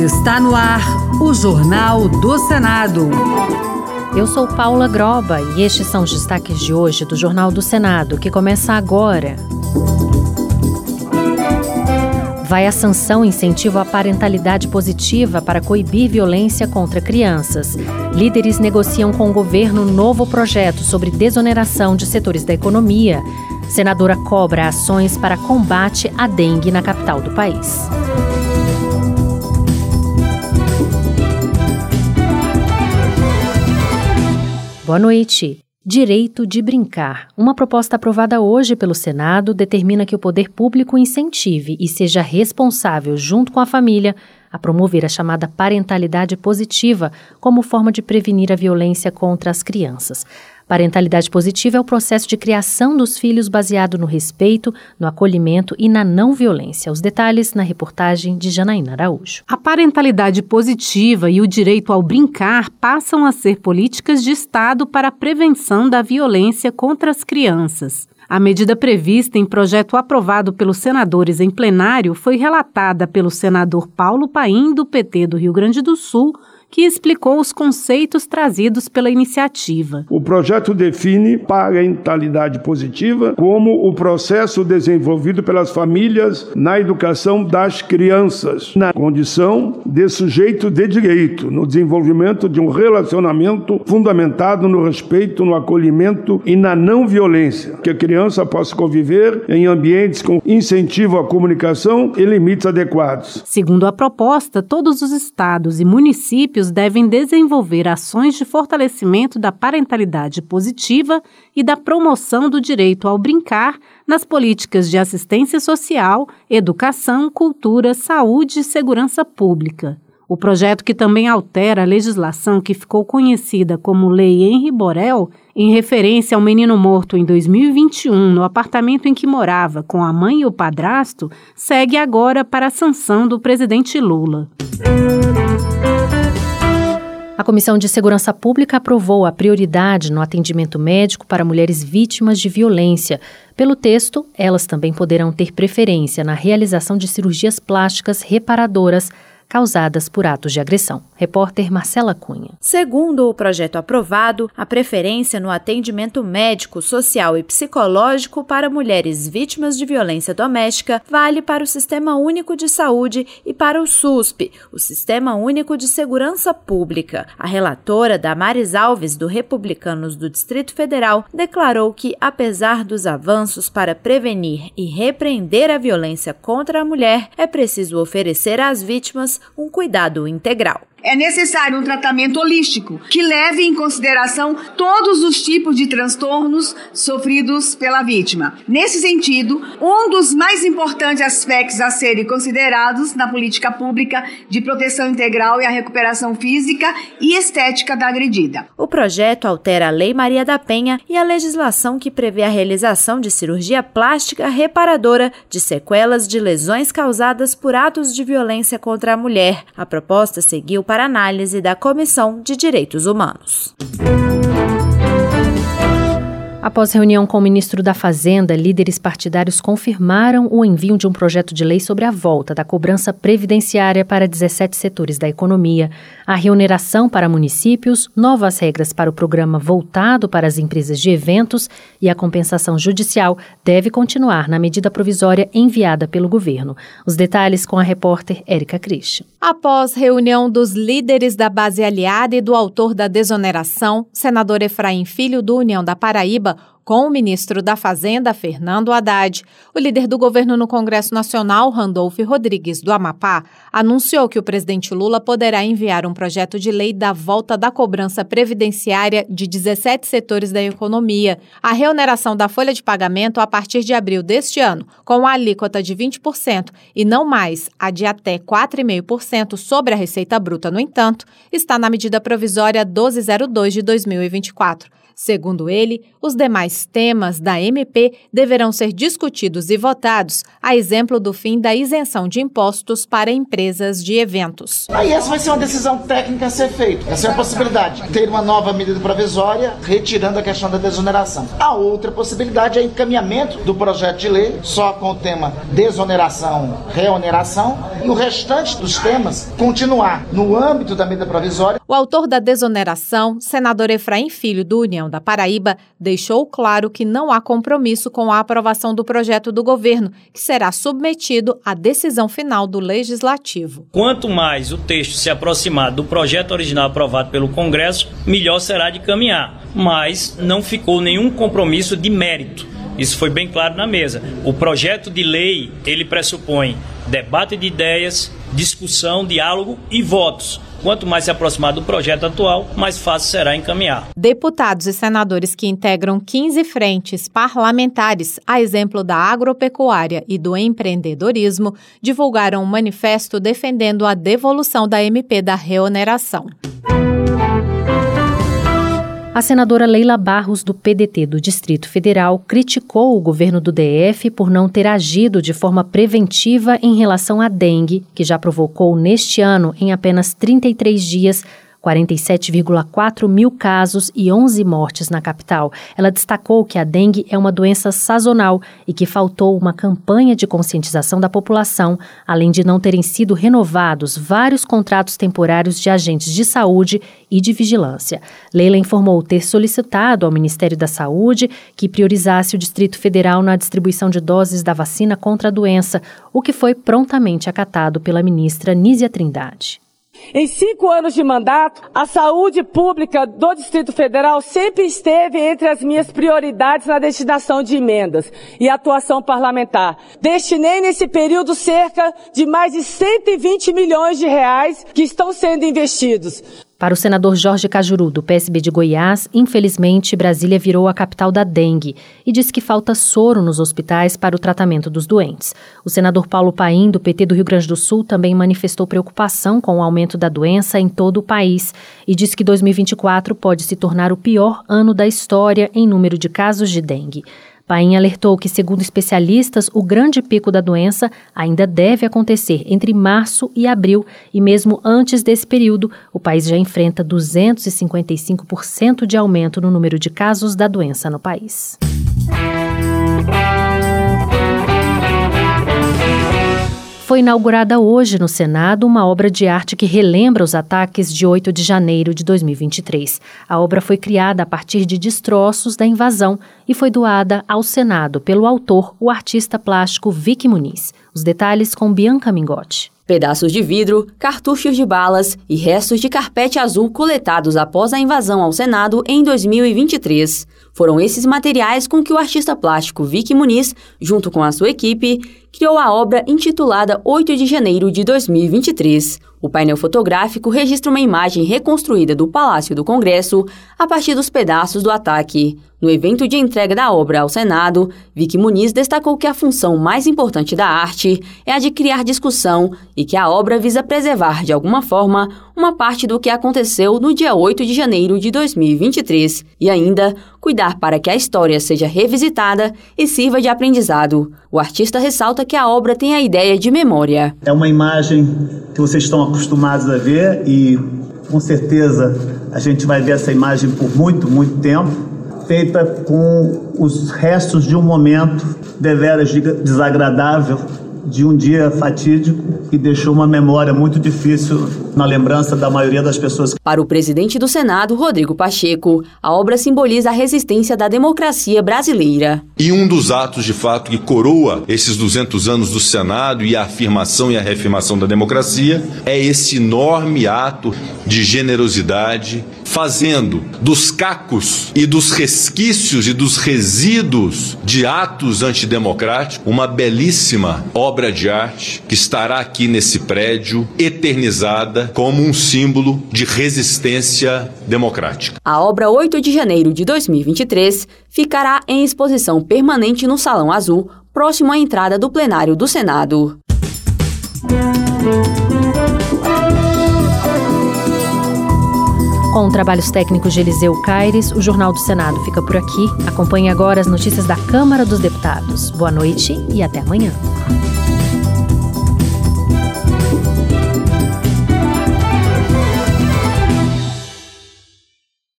Está no ar o Jornal do Senado. Eu sou Paula Groba e estes são os destaques de hoje do Jornal do Senado, que começa agora. Vai a sanção incentivo à parentalidade positiva para coibir violência contra crianças. Líderes negociam com o governo novo projeto sobre desoneração de setores da economia. Senadora cobra ações para combate à dengue na capital do país. Boa noite. Direito de brincar. Uma proposta aprovada hoje pelo Senado determina que o poder público incentive e seja responsável, junto com a família, a promover a chamada parentalidade positiva como forma de prevenir a violência contra as crianças. Parentalidade positiva é o processo de criação dos filhos baseado no respeito, no acolhimento e na não violência. Os detalhes na reportagem de Janaína Araújo. A parentalidade positiva e o direito ao brincar passam a ser políticas de Estado para a prevenção da violência contra as crianças. A medida prevista em projeto aprovado pelos senadores em plenário foi relatada pelo senador Paulo Paim, do PT do Rio Grande do Sul, que explicou os conceitos trazidos pela iniciativa. O projeto define parentalidade positiva como o processo desenvolvido pelas famílias na educação das crianças, na condição de sujeito de direito, no desenvolvimento de um relacionamento fundamentado no respeito, no acolhimento e na não violência, que a criança possa conviver em ambientes com incentivo à comunicação e limites adequados. Segundo a proposta, todos os estados e municípios municípios devem desenvolver ações de fortalecimento da parentalidade positiva e da promoção do direito ao brincar nas políticas de assistência social, educação, cultura, saúde e segurança pública. O projeto, que também altera a legislação que ficou conhecida como Lei Henri Borel, em referência ao menino morto em 2021 no apartamento em que morava com a mãe e o padrasto, segue agora para a sanção do presidente Lula. A Comissão de Segurança Pública aprovou a prioridade no atendimento médico para mulheres vítimas de violência. Pelo texto, elas também poderão ter preferência na realização de cirurgias plásticas reparadoras causadas por atos de agressão. Repórter Marcela Cunha. Segundo o projeto aprovado, a preferência no atendimento médico, social e psicológico para mulheres vítimas de violência doméstica vale para o Sistema Único de Saúde e para o SUSP, o Sistema Único de Segurança Pública. A relatora Damares Alves, do Republicanos do Distrito Federal, declarou que, apesar dos avanços para prevenir e repreender a violência contra a mulher, é preciso oferecer às vítimas um cuidado integral. É necessário um tratamento holístico que leve em consideração todos os tipos de transtornos sofridos pela vítima. Nesse sentido, um dos mais importantes aspectos a serem considerados na política pública de proteção integral é a recuperação física e estética da agredida. O projeto altera a Lei Maria da Penha e a legislação que prevê a realização de cirurgia plástica reparadora de sequelas de lesões causadas por atos de violência contra a mulher. A proposta seguiu para análise da Comissão de Direitos Humanos. Após reunião com o ministro da Fazenda, líderes partidários confirmaram o envio de um projeto de lei sobre a volta da cobrança previdenciária para 17 setores da economia, a remuneração para municípios, novas regras para o programa voltado para as empresas de eventos e a compensação judicial deve continuar na medida provisória enviada pelo governo. Os detalhes com a repórter Érica Christian. Após reunião dos líderes da base aliada e do autor da desoneração, senador Efraim Filho do União da Paraíba, com o ministro da Fazenda, Fernando Haddad, o líder do governo no Congresso Nacional, Randolph Rodrigues do Amapá, anunciou que o presidente Lula poderá enviar um projeto de lei da volta da cobrança previdenciária de 17 setores da economia, a reoneração da folha de pagamento a partir de abril deste ano, com a alíquota de 20% e não mais a de até 4,5% sobre a receita bruta, no entanto, está na medida provisória 1202 de 2024. Segundo ele, os demais temas da MP deverão ser discutidos e votados, a exemplo do fim da isenção de impostos para empresas de eventos. Aí essa vai ser uma decisão técnica a ser feita. Essa é a possibilidade. Ter uma nova medida provisória retirando a questão da desoneração. A outra possibilidade é encaminhamento do projeto de lei só com o tema desoneração, reoneração e o restante dos temas continuar no âmbito da medida provisória. O autor da desoneração, senador Efraim Filho do União da Paraíba deixou claro que não há compromisso com a aprovação do projeto do governo, que será submetido à decisão final do legislativo. Quanto mais o texto se aproximar do projeto original aprovado pelo Congresso, melhor será de caminhar. Mas não ficou nenhum compromisso de mérito. Isso foi bem claro na mesa. O projeto de lei, ele pressupõe debate de ideias, discussão, diálogo e votos. Quanto mais se aproximar do projeto atual, mais fácil será encaminhar. Deputados e senadores que integram 15 frentes parlamentares, a exemplo da agropecuária e do empreendedorismo, divulgaram um manifesto defendendo a devolução da MP da reoneração. A senadora Leila Barros, do PDT do Distrito Federal, criticou o governo do DF por não ter agido de forma preventiva em relação à dengue, que já provocou neste ano, em apenas 33 dias, 47,4 mil casos e 11 mortes na capital. Ela destacou que a dengue é uma doença sazonal e que faltou uma campanha de conscientização da população, além de não terem sido renovados vários contratos temporários de agentes de saúde e de vigilância. Leila informou ter solicitado ao Ministério da Saúde que priorizasse o Distrito Federal na distribuição de doses da vacina contra a doença, o que foi prontamente acatado pela ministra Nízia Trindade. Em cinco anos de mandato, a saúde pública do Distrito Federal sempre esteve entre as minhas prioridades na destinação de emendas e atuação parlamentar. Destinei nesse período cerca de mais de 120 milhões de reais que estão sendo investidos. Para o senador Jorge Cajuru, do PSB de Goiás, infelizmente Brasília virou a capital da dengue e diz que falta soro nos hospitais para o tratamento dos doentes. O senador Paulo Paim, do PT do Rio Grande do Sul, também manifestou preocupação com o aumento da doença em todo o país e diz que 2024 pode se tornar o pior ano da história em número de casos de dengue. Paim alertou que, segundo especialistas, o grande pico da doença ainda deve acontecer entre março e abril, e mesmo antes desse período, o país já enfrenta 255% de aumento no número de casos da doença no país. Foi inaugurada hoje no Senado uma obra de arte que relembra os ataques de 8 de janeiro de 2023. A obra foi criada a partir de destroços da invasão e foi doada ao Senado pelo autor, o artista plástico Vicky Muniz. Os detalhes com Bianca Mingotti. Pedaços de vidro, cartuchos de balas e restos de carpete azul coletados após a invasão ao Senado em 2023. Foram esses materiais com que o artista plástico Vicky Muniz, junto com a sua equipe, criou a obra intitulada 8 de janeiro de 2023. O painel fotográfico registra uma imagem reconstruída do Palácio do Congresso a partir dos pedaços do ataque. No evento de entrega da obra ao Senado, Vicky Muniz destacou que a função mais importante da arte é a de criar discussão e que a obra visa preservar, de alguma forma, uma parte do que aconteceu no dia 8 de janeiro de 2023 e ainda cuidar para que a história seja revisitada e sirva de aprendizado. O artista ressalta que a obra tem a ideia de memória. É uma imagem que vocês estão acostumados a ver e com certeza a gente vai ver essa imagem por muito, muito tempo feita com os restos de um momento deveras desagradável de um dia fatídico que deixou uma memória muito difícil na lembrança da maioria das pessoas. Para o presidente do Senado, Rodrigo Pacheco, a obra simboliza a resistência da democracia brasileira. E um dos atos, de fato, que coroa esses 200 anos do Senado e a afirmação e a reafirmação da democracia é esse enorme ato de generosidade, fazendo dos cacos e dos resquícios e dos resíduos de atos antidemocráticos uma belíssima obra de arte que estará aqui nesse prédio eternizada como um símbolo de resistência democrática. A obra 8 de janeiro de 2023 ficará em exposição permanente no Salão Azul, próximo à entrada do plenário do Senado. Com trabalhos técnicos de Eliseu Caires, o Jornal do Senado fica por aqui. Acompanhe agora as notícias da Câmara dos Deputados. Boa noite e até amanhã.